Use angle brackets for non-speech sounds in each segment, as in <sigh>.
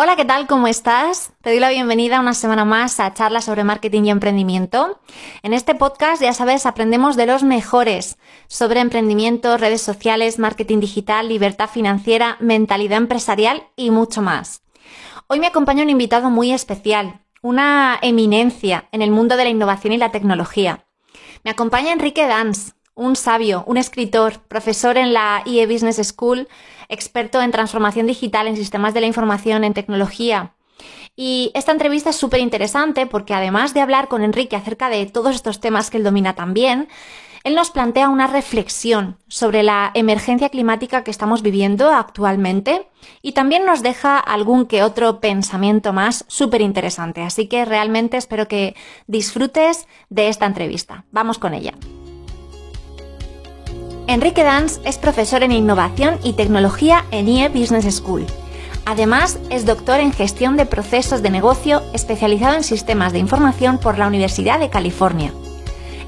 Hola, ¿qué tal? ¿Cómo estás? Te doy la bienvenida una semana más a charlas sobre marketing y emprendimiento. En este podcast, ya sabes, aprendemos de los mejores sobre emprendimiento, redes sociales, marketing digital, libertad financiera, mentalidad empresarial y mucho más. Hoy me acompaña un invitado muy especial, una eminencia en el mundo de la innovación y la tecnología. Me acompaña Enrique Dans, un sabio, un escritor, profesor en la IE Business School, experto en transformación digital, en sistemas de la información, en tecnología. Y esta entrevista es súper interesante porque además de hablar con Enrique acerca de todos estos temas que él domina también, él nos plantea una reflexión sobre la emergencia climática que estamos viviendo actualmente y también nos deja algún que otro pensamiento más súper interesante. Así que realmente espero que disfrutes de esta entrevista. Vamos con ella. Enrique Dans es profesor en innovación y tecnología en IE Business School. Además, es doctor en gestión de procesos de negocio especializado en sistemas de información por la Universidad de California.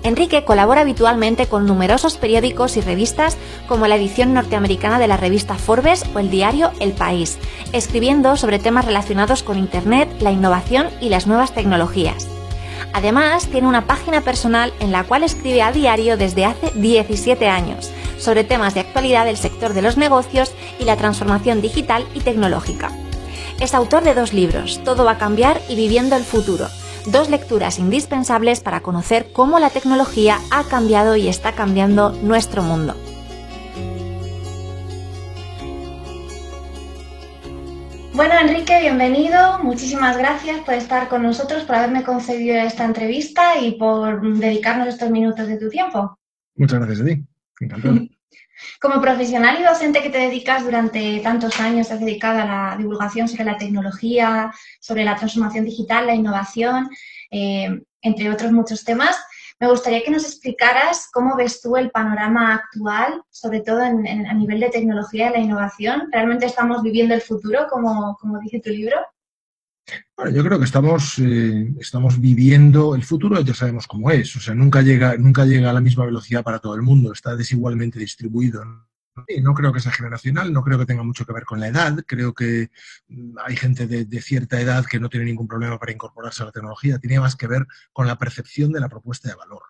Enrique colabora habitualmente con numerosos periódicos y revistas como la edición norteamericana de la revista Forbes o el diario El País, escribiendo sobre temas relacionados con Internet, la innovación y las nuevas tecnologías. Además, tiene una página personal en la cual escribe a diario desde hace 17 años sobre temas de actualidad del sector de los negocios y la transformación digital y tecnológica. Es autor de dos libros, Todo va a cambiar y Viviendo el futuro, dos lecturas indispensables para conocer cómo la tecnología ha cambiado y está cambiando nuestro mundo. Bueno, Enrique, bienvenido. Muchísimas gracias por estar con nosotros, por haberme concedido esta entrevista y por dedicarnos estos minutos de tu tiempo. Muchas gracias a ti. Encantado. <laughs> Como profesional y docente que te dedicas durante tantos años, has dedicado a la divulgación sobre la tecnología, sobre la transformación digital, la innovación, eh, entre otros muchos temas. Me gustaría que nos explicaras cómo ves tú el panorama actual, sobre todo a nivel de tecnología y la innovación. ¿Realmente estamos viviendo el futuro, como, dice tu libro? Bueno, yo creo que estamos, eh, estamos viviendo el futuro, ya sabemos cómo es. O sea, nunca llega, nunca llega a la misma velocidad para todo el mundo, está desigualmente distribuido. Creo que sea generacional, no creo que tenga mucho que ver con la edad. Creo que mm, hay gente de, de, cierta edad que no tiene ningún problema para incorporarse a la tecnología. Tiene más que ver con la percepción de la propuesta de valor.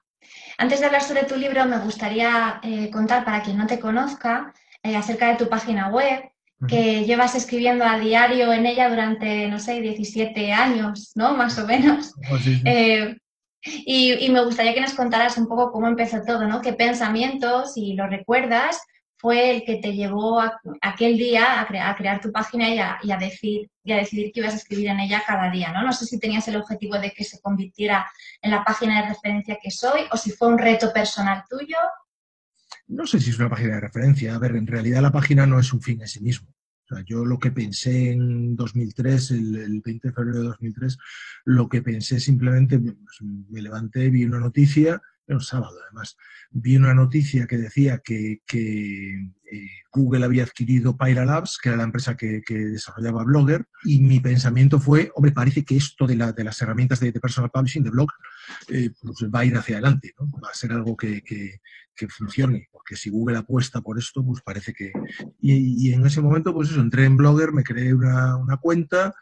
Antes de hablar sobre tu libro, me gustaría eh, contar, para quien no te conozca, eh, acerca de tu página web, que llevas escribiendo a diario en ella durante, no sé, 17 años, ¿no? Más o menos. <laughs> Oh, eh, y, me gustaría que nos contaras un poco cómo empezó todo, ¿no? ¿Qué pensamientos, si lo recuerdas, fue el que te llevó aquel día a, crear tu página y a, a decir, y a decidir que ibas a escribir en ella cada día, ¿no? No sé si tenías el objetivo de que se convirtiera en la página de referencia que soy o si fue un reto personal tuyo. No sé si es una página de referencia. A ver, en realidad la página no es un fin en sí mismo. O sea, yo lo que pensé en 2003, el, 20 de febrero de 2003, lo que pensé simplemente, pues, me levanté, vi una noticia un sábado además, vi una noticia que decía que, eh, Google había adquirido Pyra Labs, que era la empresa que, desarrollaba Blogger, y mi pensamiento fue, hombre, parece que esto de, la, de las herramientas de, personal publishing, de blog, eh, pues va a ir hacia adelante, ¿no? va a ser algo que, funcione, porque si Google apuesta por esto, pues parece que... Y, en ese momento, pues eso, entré en Blogger, me creé una, una cuenta,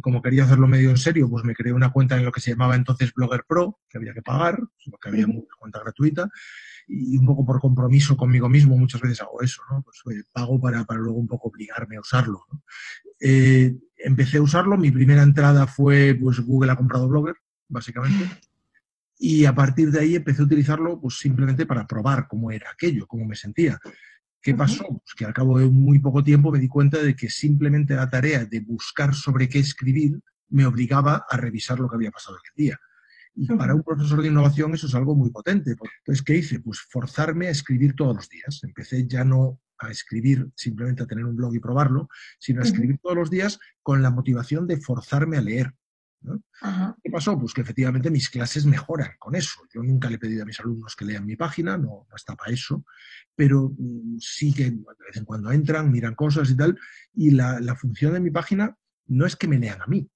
como quería hacerlo medio en serio, pues me creé una cuenta en lo que se llamaba entonces Blogger Pro, que había que pagar, porque había una cuenta gratuita, y un poco por compromiso conmigo mismo muchas veces hago eso, ¿no? Pues pago para, para, luego un poco obligarme a usarlo. Eh, empecé a usarlo, mi primera entrada fue, pues Google ha comprado Blogger, básicamente, y a partir de ahí empecé a utilizarlo pues simplemente para probar cómo era aquello, cómo me sentía. ¿Qué pasó? Pues que al cabo de muy poco tiempo me di cuenta de que simplemente la tarea de buscar sobre qué escribir me obligaba a revisar lo que había pasado aquel día. Y para un profesor de innovación eso es algo muy potente. Entonces, ¿qué hice? Pues forzarme a escribir todos los días. Empecé ya no a escribir simplemente a tener un blog y probarlo, sino a escribir todos los días con la motivación de forzarme a leer. ¿Qué pasó? Pues que efectivamente mis clases mejoran con eso. Yo nunca le he pedido a mis alumnos que lean mi página, no, está para eso, pero mm, sí que de vez en cuando entran, miran cosas y tal, y la, función de mi página no es que me lean a mí.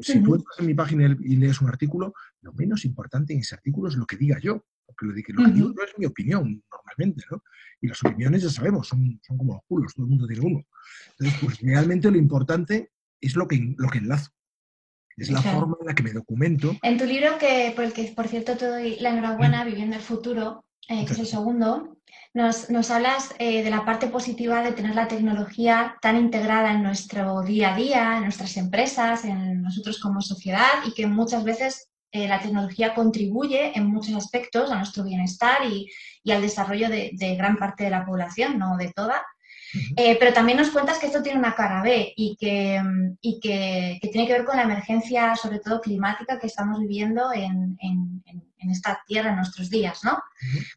si tú entras en mi página y lees un artículo, lo menos importante en ese artículo es lo que diga yo, porque lo, que, digo no es mi opinión normalmente, ¿no? Y las opiniones ya sabemos, son, son como los culos, todo el mundo tiene uno. Entonces, pues realmente lo importante es lo que, lo que enlazo. Es la forma en la que me documento. En tu libro, que por el que por cierto te doy la enhorabuena, mm. Viviendo el Futuro, eh, que es el segundo, nos, nos hablas eh, de la parte positiva de tener la tecnología tan integrada en nuestro día a día, en nuestras empresas, en nosotros como sociedad y que muchas veces eh, la tecnología contribuye en muchos aspectos a nuestro bienestar y, y al desarrollo de, de, gran parte de la población, no de toda. Eh, pero también nos cuentas que esto tiene una cara B y, que, y que, que, tiene que ver con la emergencia, sobre todo climática, que estamos viviendo en, en, en esta tierra en nuestros días, ¿no?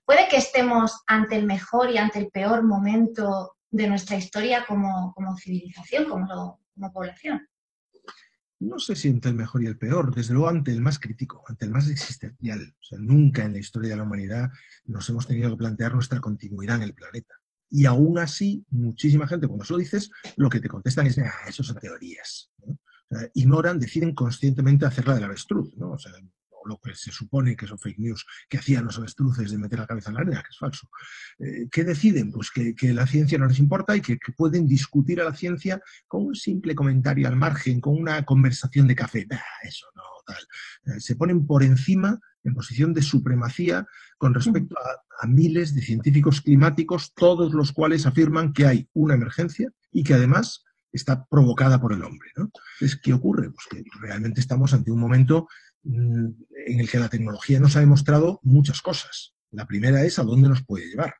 Puede que estemos ante el mejor y ante el peor momento de nuestra historia como, como civilización, como, como población no se siente el mejor y el peor, desde luego ante el más crítico, ante el más existencial. O sea, nunca en la historia de la humanidad nos hemos tenido que plantear nuestra continuidad en el planeta. Y aún así, muchísima gente, cuando se lo dices, lo que te contestan es, ah, eso son teorías. ignoran, deciden conscientemente hacerla del avestruz. ¿no? O sea, lo que se supone que son fake news, que hacían los avestruces de meter la cabeza en la arena, que es falso. Eh, ¿Qué deciden? Pues que, la ciencia no les importa y que, pueden discutir a la ciencia con un simple comentario al margen, con una conversación de café. eso no, tal. Eh, se ponen por encima, en posición de supremacía, con respecto a, a miles de científicos climáticos, todos los cuales afirman que hay una emergencia y que además está provocada por el hombre. ¿no? Entonces, ¿qué ocurre? Pues que realmente estamos ante un momento Mm, en el que la tecnología nos ha demostrado muchas cosas. La primera es a dónde nos puede llevar.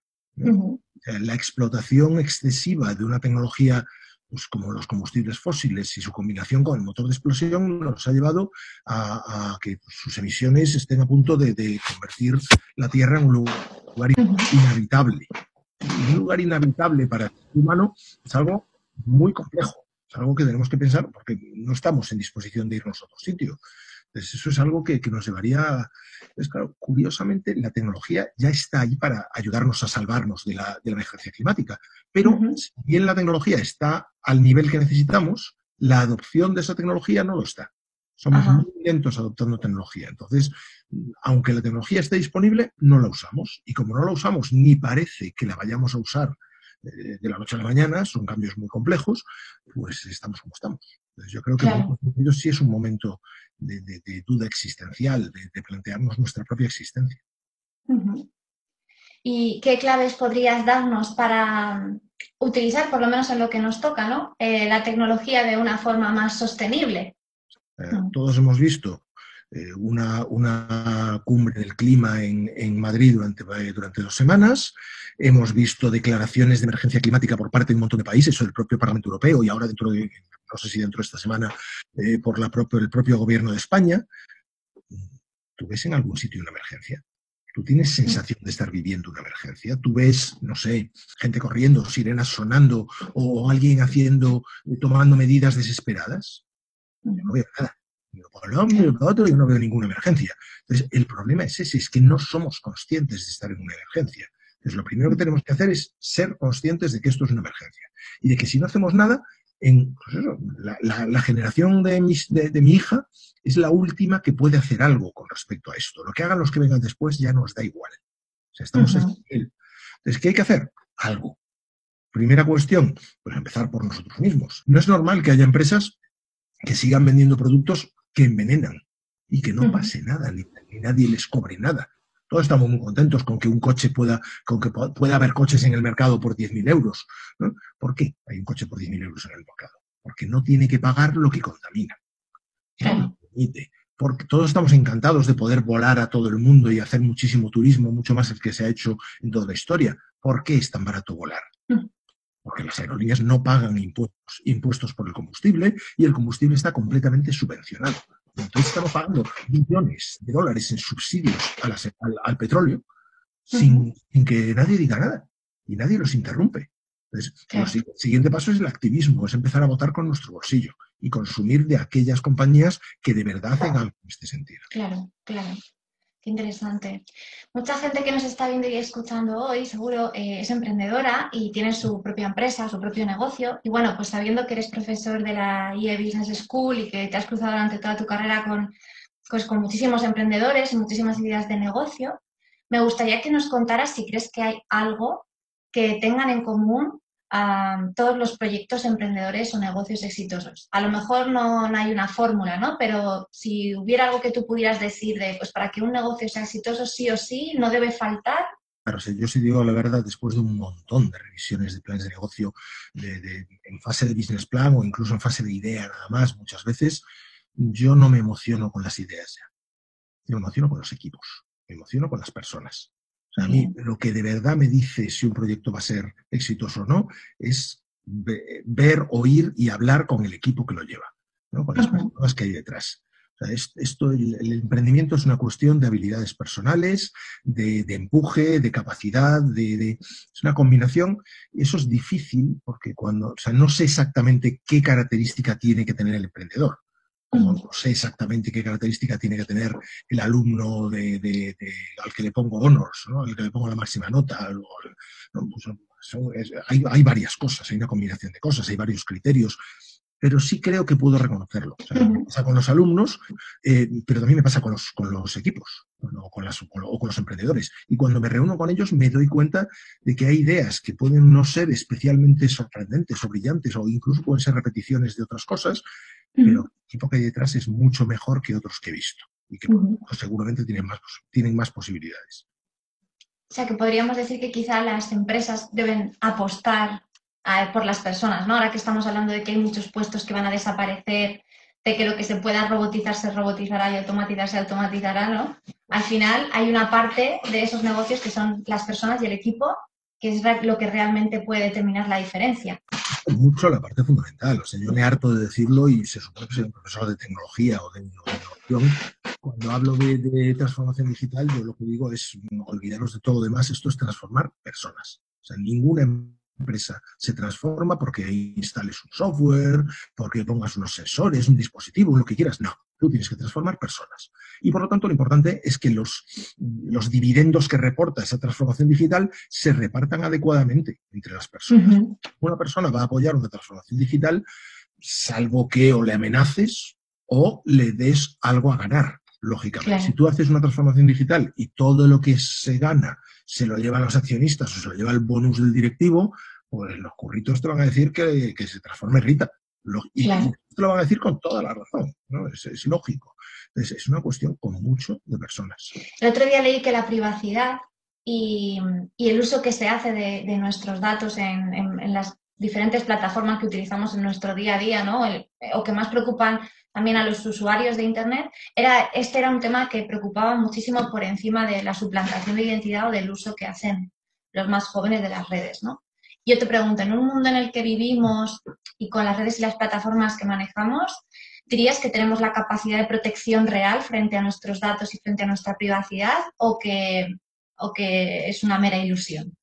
La explotación excesiva de una tecnología pues, como los combustibles fósiles y su combinación con el motor de explosión nos ha llevado a, que sus emisiones estén a punto de, convertir la Tierra en un lugar inhabitable. un lugar inhabitable para el ser humano es algo muy complejo, es algo que tenemos que pensar porque no estamos en disposición de irnos a otro sitio. Entonces, eso es algo que, nos llevaría. Es claro, curiosamente, la tecnología ya está ahí para ayudarnos a salvarnos de la, emergencia climática. Pero si bien la tecnología está al nivel que necesitamos, la adopción de esa tecnología no lo está. Somos muy lentos adoptando tecnología. Entonces, aunque la tecnología esté disponible, no la usamos. Y como no la usamos, ni parece que la vayamos a usar eh, de la noche a la mañana, son cambios muy complejos, pues estamos como estamos. Entonces, yo creo que en sí es un momento de, duda existencial, de, plantearnos nuestra propia existencia. ¿Y qué claves podrías darnos para mm, utilizar, por lo menos en lo que nos toca, ¿no? Eh, la tecnología de una forma más sostenible? Eh, todos hemos visto eh, una, una, cumbre del clima en, en Madrid durante, durante, dos semanas. Hemos visto declaraciones de emergencia climática por parte de un montón de países, o del propio Parlamento Europeo y ahora dentro de, no sé si dentro de esta semana, eh, por la el propio gobierno de España. ¿Tú ves en algún sitio una emergencia? ¿Tú tienes sensación de estar viviendo una emergencia? ¿Tú ves, no sé, gente corriendo, sirenas sonando o alguien haciendo, tomando medidas desesperadas? no veo nada yo no veo ninguna emergencia. Entonces, el problema es ese, es que no somos conscientes de estar en una emergencia. Entonces, lo primero que tenemos que hacer es ser conscientes de que esto es una emergencia. Y de que si no hacemos nada, en, pues la, generación de mi, de, mi, hija es la última que puede hacer algo con respecto a esto. Lo que hagan los que vengan después ya nos da igual. O sea, estamos en Entonces, ¿qué hay que hacer? Algo. Primera cuestión, pues empezar por nosotros mismos. No es normal que haya empresas que sigan vendiendo productos que envenenan y que no pase nada, ni, nadie les cobre nada. Todos estamos muy contentos con que un coche pueda, con que pueda haber coches en el mercado por 10.000 euros. ¿Por qué hay un coche por 10.000 euros en el mercado? Porque no tiene que pagar lo que contamina. Porque todos estamos encantados de poder volar a todo el mundo y hacer muchísimo turismo, mucho más el que se ha hecho en toda la historia. ¿Por qué es tan barato volar? porque las aerolíneas no pagan impuestos, impuestos por el combustible y el combustible está completamente subvencionado. Entonces estamos pagando millones de dólares en subsidios al, petróleo sin, que nadie diga nada y nadie los interrumpe. Entonces, el siguiente paso es el activismo, es empezar a votar con nuestro bolsillo y consumir de aquellas compañías que de verdad hacen algo en este sentido. Claro, claro. Qué interesante. Mucha gente que nos está viendo y escuchando hoy seguro eh, es emprendedora y tiene su propia empresa, su propio negocio. Y bueno, pues sabiendo que eres profesor de la IE Business School y que te has cruzado durante toda tu carrera con, pues, con muchísimos emprendedores y muchísimas ideas de negocio, me gustaría que nos contaras si crees que hay algo que tengan en común todos los proyectos emprendedores o negocios exitosos. A lo mejor no, hay una fórmula, ¿no? Pero si hubiera algo que tú pudieras decir de, pues para que un negocio sea exitoso, sí o sí, no debe faltar. Claro, yo sí digo la verdad, después de un montón de revisiones de planes de negocio en fase de business plan o incluso en fase de idea nada más, muchas veces, yo no me emociono con las ideas ya. Me emociono con los equipos, me emociono con las personas. O sea, a mí lo que de verdad me dice si un proyecto va a ser exitoso o no es ver, oír y hablar con el equipo que lo lleva, ¿no? con las personas que hay detrás. O sea, esto, el, emprendimiento es una cuestión de habilidades personales, de, empuje, de capacidad, de, es una combinación. Y eso es difícil porque cuando, o sea, no sé exactamente qué característica tiene que tener el emprendedor no sé exactamente qué característica tiene que tener el alumno de, al que le pongo honors, ¿no? al que le pongo la máxima nota. Pues, hay, varias cosas, hay una combinación de cosas, hay varios criterios, pero sí creo que puedo reconocerlo. me pasa con los alumnos, eh, pero también me pasa con los, con los equipos o con, las, o con los emprendedores. Y cuando me reúno con ellos me doy cuenta de que hay ideas que pueden no ser especialmente sorprendentes o brillantes o incluso pueden ser repeticiones de otras cosas, pero el equipo que hay detrás es mucho mejor que otros que he visto y que seguramente tienen más, tienen más posibilidades. O sea, que podríamos decir que quizá las empresas deben apostar por las personas, ¿no? Ahora que estamos hablando de que hay muchos puestos que van a desaparecer, de que lo que se pueda robotizar se robotizará y automatizar se automatizará, ¿no? Al final hay una parte de esos negocios que son las personas y el equipo, que es lo que realmente puede determinar la diferencia mucho la parte fundamental. O sea, yo me harto de decirlo y se supone que soy un profesor de tecnología o de innovación. Cuando hablo de, transformación digital, yo lo que digo es olvidaros de todo lo demás. Esto es transformar personas. O sea, ninguna empresa se transforma porque instales un software, porque pongas unos sensores, un dispositivo, lo que quieras. No, tú tienes que transformar personas. Y por lo tanto, lo importante es que los, los dividendos que reporta esa transformación digital se repartan adecuadamente entre las personas. Una persona va a apoyar una transformación digital salvo que o le amenaces o le des algo a ganar, lógicamente. Si tú haces una transformación digital y todo lo que se gana se lo llevan los accionistas o se lo lleva el bonus del directivo, pues los curritos te van a decir que, se transforme Rita. Y te lo van a decir con toda la razón, ¿no? Es, lógico. es una cuestión con mucho de personas. El otro día leí que la privacidad y, el uso que se hace de, nuestros datos en, las diferentes plataformas que utilizamos en nuestro día a día, ¿no? o que más preocupan también a los usuarios de Internet, era, este era un tema que preocupaba muchísimo por encima de la suplantación de identidad o del uso que hacen los más jóvenes de las redes, ¿no? Yo te pregunto, en un mundo en el que vivimos y con las redes y las plataformas que manejamos, ¿dirías que tenemos la capacidad de protección real frente a nuestros datos y frente a nuestra privacidad o que, o que es una mera ilusión?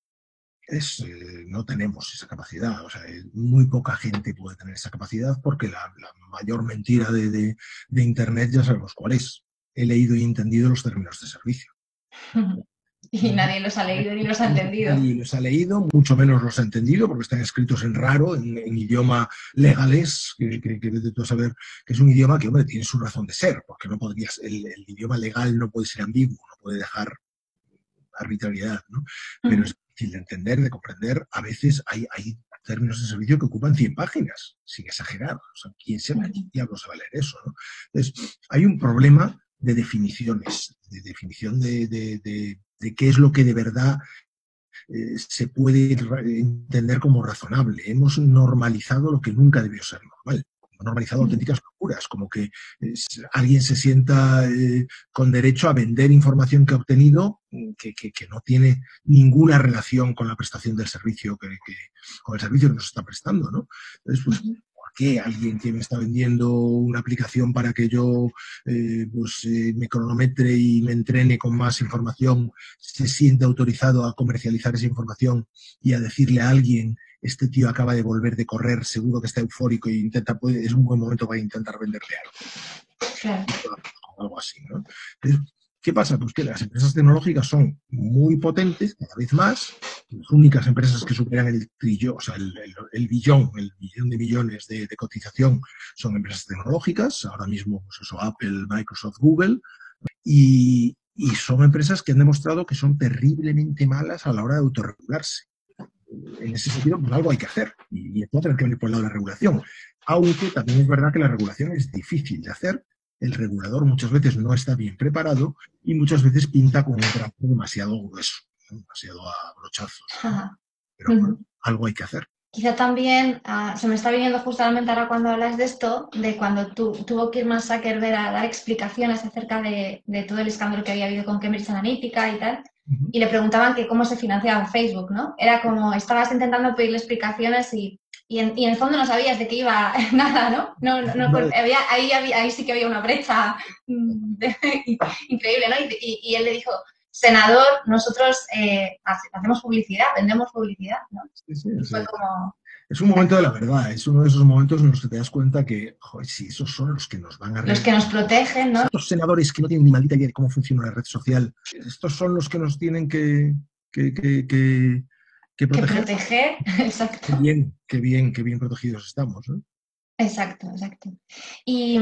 es, eh, no tenemos esa capacidad. O sea, muy poca gente puede tener esa capacidad porque la, mayor mentira de, Internet ya sabemos cuál es. He leído y entendido los términos de servicio. <laughs> <laughs> Y nadie los ha leído ni los ha entendido. Ni los ha leído, mucho menos los ha entendido, porque están escritos en raro, en, idioma legales, que, que, que saber que es un idioma que, hombre, tiene su razón de ser, porque no podrías, el, idioma legal no puede ser ambiguo, no puede dejar arbitrariedad, ¿no? Pero es de entender, de comprender. A veces hay, hay términos de servicio que ocupan 100 páginas, sin exagerar. O sea, ¿quién se va, diablos va a leer eso? ¿no? Entonces, hay un problema de definiciones, de definición de, de, de, qué es lo que de verdad eh, se puede entender como razonable. Hemos normalizado lo que nunca debió ser normal normalizado auténticas locuras, como que alguien se sienta eh, con derecho a vender información que ha obtenido mm, que, no tiene ninguna relación con la prestación del servicio, que, con el servicio que nos está prestando, ¿no? Entonces, pues, ¿por qué alguien que me está vendiendo una aplicación para que yo eh, pues, eh, me cronometre y me entrene con más información se siente autorizado a comercializar esa información y a decirle a alguien este tío acaba de volver de correr, seguro que está eufórico y intenta, es un buen momento para intentar venderle algo. Algo así, ¿no? ¿Qué pasa? Pues que las empresas tecnológicas son muy potentes, cada vez más. Las únicas empresas que superan el trillón, o sea, el, billón, el billón de millones de, cotización son empresas tecnológicas. Ahora mismo, pues eso, Apple, Microsoft, Google. Y, son empresas que han demostrado que son terriblemente malas a la hora de autorregularse en ese sentido, pues algo hay que hacer y, y esto va tener que venir por el lado de la regulación. Aunque también es verdad que la regulación es difícil de hacer, el regulador muchas veces no está bien preparado y muchas veces pinta con un trazo demasiado grueso, demasiado a brochazos. Pero algo hay que hacer. Quizá también ah, se me está viniendo justamente ahora cuando hablas de esto, de cuando tuvo que ir más Zuckerberg a dar explicaciones acerca de, todo el escándalo que había habido con Cambridge Analytica y tal, y le preguntaban que cómo se financiaba Facebook, ¿no? Era como, estabas intentando pedirle explicaciones y, y, en, el fondo no sabías de qué iba <laughs> nada, ¿no? no, no, había, ahí, ahí sí que había una brecha mm, <laughs> increíble, ¿no? y él le dijo, senador, nosotros eh, hacemos publicidad, vendemos publicidad, ¿no? Sí, sí, Es un momento de la verdad, es uno de esos momentos en los que te das cuenta que, joder, sí, esos son los que nos van a... Los que nos protegen, ¿no? Estos senadores que no tienen ni maldita idea de cómo funciona la red social, estos son los que nos tienen que, que, que, que proteger. Que proteger, <laughs> exacto. Qué bien, qué bien, qué bien protegidos estamos. Exacto, exacto. Y,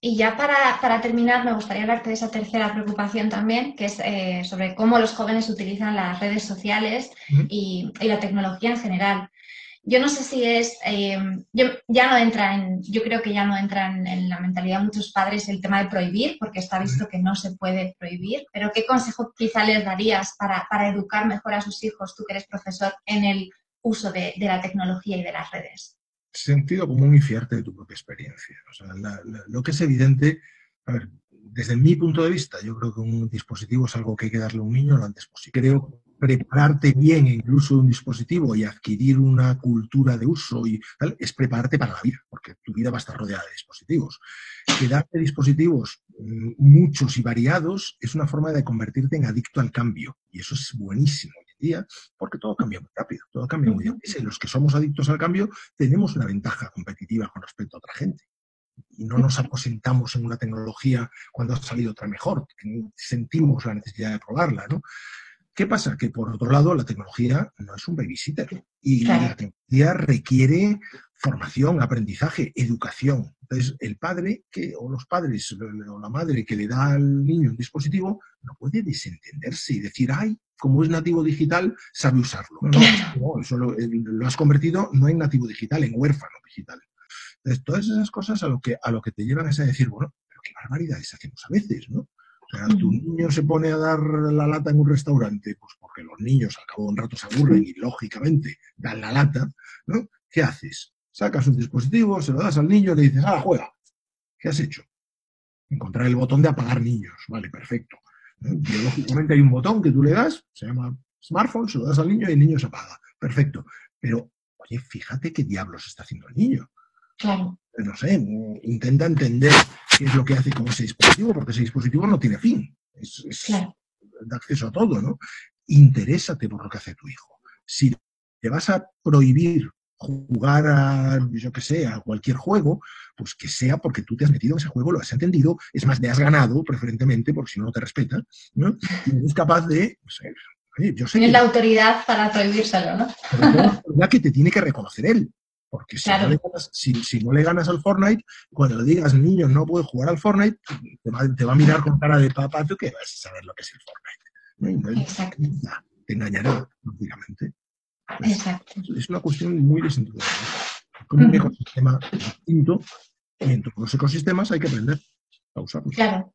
ya para, terminar, me gustaría hablarte de esa tercera preocupación también, que es eh, sobre cómo los jóvenes utilizan las redes sociales y, la tecnología en general. Yo no sé si es, eh, yo, ya no entra en, yo creo que ya no entra en, la mentalidad de muchos padres el tema de prohibir, porque está visto que no se puede prohibir, pero ¿qué consejo quizá les darías para, educar mejor a sus hijos, tú que eres profesor, en el uso de la tecnología y de las redes? sentido común y fiarte de tu propia experiencia. lo que es evidente, a ver, desde mi punto de vista, yo creo que un dispositivo es algo que hay que darle a un niño lo antes posible. Creo prepararte bien en el uso de un dispositivo y adquirir una cultura de uso y tal, es prepararte para la vida, porque tu vida va a estar rodeada de dispositivos. Quedarte dispositivos mm, muchos y variados es una forma de convertirte en adicto al cambio y eso es buenísimo día, porque todo cambia muy rápido, todo cambia muy rápido. Y los que somos adictos al cambio tenemos una ventaja competitiva con respecto a otra gente. Y no nos aposentamos en una tecnología cuando ha salido otra mejor, sentimos la necesidad de probarla, ¿no? ¿Qué pasa? Que por otro lado la tecnología no es un babysitter y la tecnología requiere formación, aprendizaje, educación. Entonces, el padre que, o los padres o la madre que le da al niño un dispositivo no puede desentenderse y decir, ay, como es nativo digital, sabe usarlo. No, <laughs> eso lo, has convertido no en nativo digital, en huérfano digital. Entonces, todas esas cosas a lo que, a lo que te llevan es a decir, bueno, pero qué barbaridades hacemos a veces, ¿no? O sea, tu niño se pone a dar la lata en un restaurante, pues porque los niños al cabo de un rato se aburren y lógicamente dan la lata, ¿no? ¿Qué haces? Sacas un dispositivo, se lo das al niño y le dices, ah, juega. ¿Qué has hecho? Encontrar el botón de apagar niños. Vale, perfecto. Biológicamente hay un botón que tú le das, se llama smartphone, se lo das al niño y el niño se apaga. Perfecto. Pero, oye, fíjate qué diablos está haciendo el niño. Claro. No sé, intenta entender qué es lo que hace con ese dispositivo, porque ese dispositivo no tiene fin. Es, da acceso a todo, ¿no? Interésate por lo que hace tu hijo. Si te vas a prohibir jugar a, yo que sé, a cualquier juego, pues que sea porque tú te has metido en ese juego, lo has entendido, es más, te has ganado preferentemente, porque si no, no te respeta, ¿no? Y eres capaz de, yo sé Tienes la autoridad para prohibírselo, ¿no? La que te tiene que reconocer él. Porque si, no le ganas, si, no le ganas, al Fortnite, cuando le digas, niño, no puedes jugar al Fortnite, te va, te va a mirar con cara de papá, tú que vas a saber lo que es el Fortnite. Exacto. Te engañará, lógicamente. Exacto. Es una cuestión muy distinta. Como un ecosistema distinto, y en todos los ecosistemas hay que aprender a usarlo. Claro.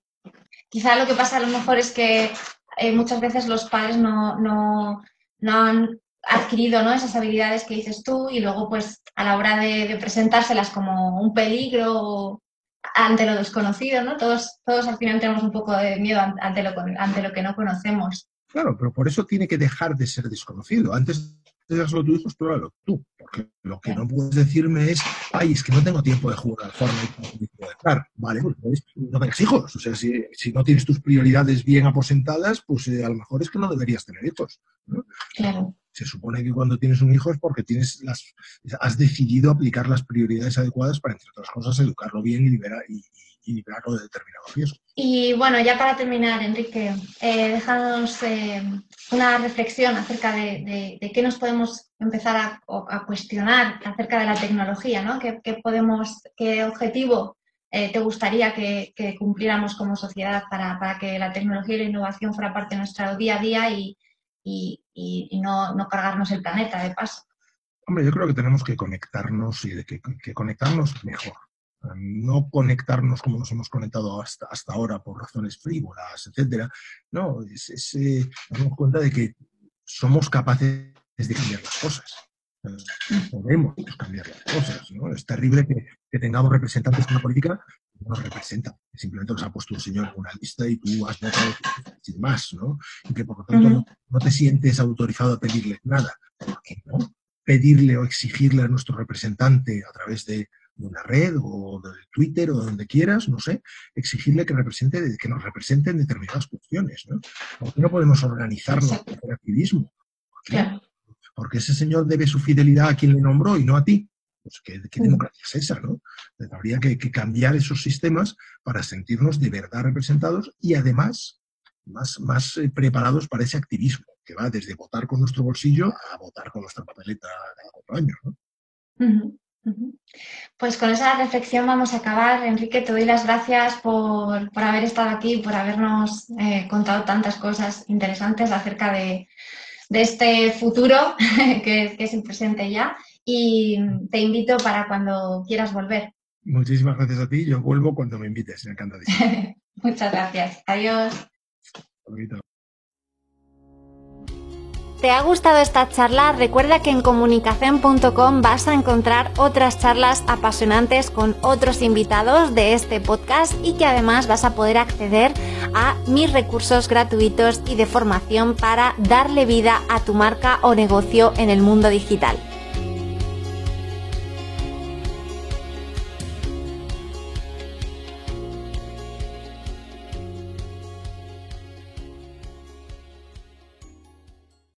Quizá lo que pasa a lo mejor es que eh, muchas veces los padres no, no, no han adquirido ¿no? esas habilidades que dices tú y luego pues a la hora de, presentárselas como un peligro ante lo desconocido, ¿no? Todos, todos al final tenemos un poco de miedo ante lo, ante lo que no conocemos. Claro, pero por eso tiene que dejar de ser desconocido. Antes solo tu hijo, explóralo tú. Porque lo que no puedes decirme es, ay, es que no tengo tiempo de jugar al Fortnite. Vale, pues no tengas hijos. O sea, si, no tienes tus prioridades bien aposentadas, pues eh, a lo mejor es que no deberías tener hijos. Claro. Se supone que cuando tienes un hijo es porque tienes las, has decidido aplicar las prioridades adecuadas para, entre otras cosas, educarlo bien y, liberar, y, librarlo de determinados riesgos. Y bueno, ya para terminar, Enrique, eh, déjanos una reflexión acerca de, qué nos podemos empezar a, cuestionar acerca de la tecnología, ¿no? ¿Qué, podemos, qué objetivo eh, te gustaría que, cumpliéramos como sociedad para, que la tecnología y la innovación fuera parte de nuestro día a día y, y, no, no, cargarnos el planeta de paso. Hombre, yo creo que tenemos que conectarnos y de que, conectarnos mejor. No conectarnos como nos hemos conectado hasta, hasta ahora por razones frívolas, etcétera. No, es, es eh, damos cuenta de que somos capaces de cambiar las cosas. Podemos cambiar las cosas. ¿no? Es terrible que, que tengamos representantes en la política nos representan, que simplemente nos ha puesto un señor en una lista y tú has votado sin más, ¿no? Y que por lo tanto no, no, te sientes autorizado a pedirle nada. ¿Por qué no? pedirle o exigirle a nuestro representante a través de, una red o de Twitter o donde quieras, no sé, exigirle que, represente, que nos representen determinadas cuestiones. ¿no? ¿Por qué no podemos organizarnos el activismo? Porque ese señor debe su fidelidad a quien le nombró y no a ti. Pues qué, mm. democracia es esa, ¿no? Habría que, cambiar esos sistemas para sentirnos de verdad representados y además más, más eh, preparados para ese activismo que va desde votar con nuestro bolsillo a votar con nuestra papeleta cada cuatro años. ¿no? Pues con esa reflexión vamos a acabar. Enrique, te doy las gracias por, haber estado aquí, por habernos eh, contado tantas cosas interesantes acerca de, este futuro <laughs> que, que, es el presente ya. Y te invito para cuando quieras volver. Muchísimas gracias a ti. Yo vuelvo cuando me invites. Me encanta. <laughs> Muchas gracias. Adiós. ¿Te ha gustado esta charla? Recuerda que en comunicación.com vas a encontrar otras charlas apasionantes con otros invitados de este podcast y que además vas a poder acceder a mis recursos gratuitos y de formación para darle vida a tu marca o negocio en el mundo digital.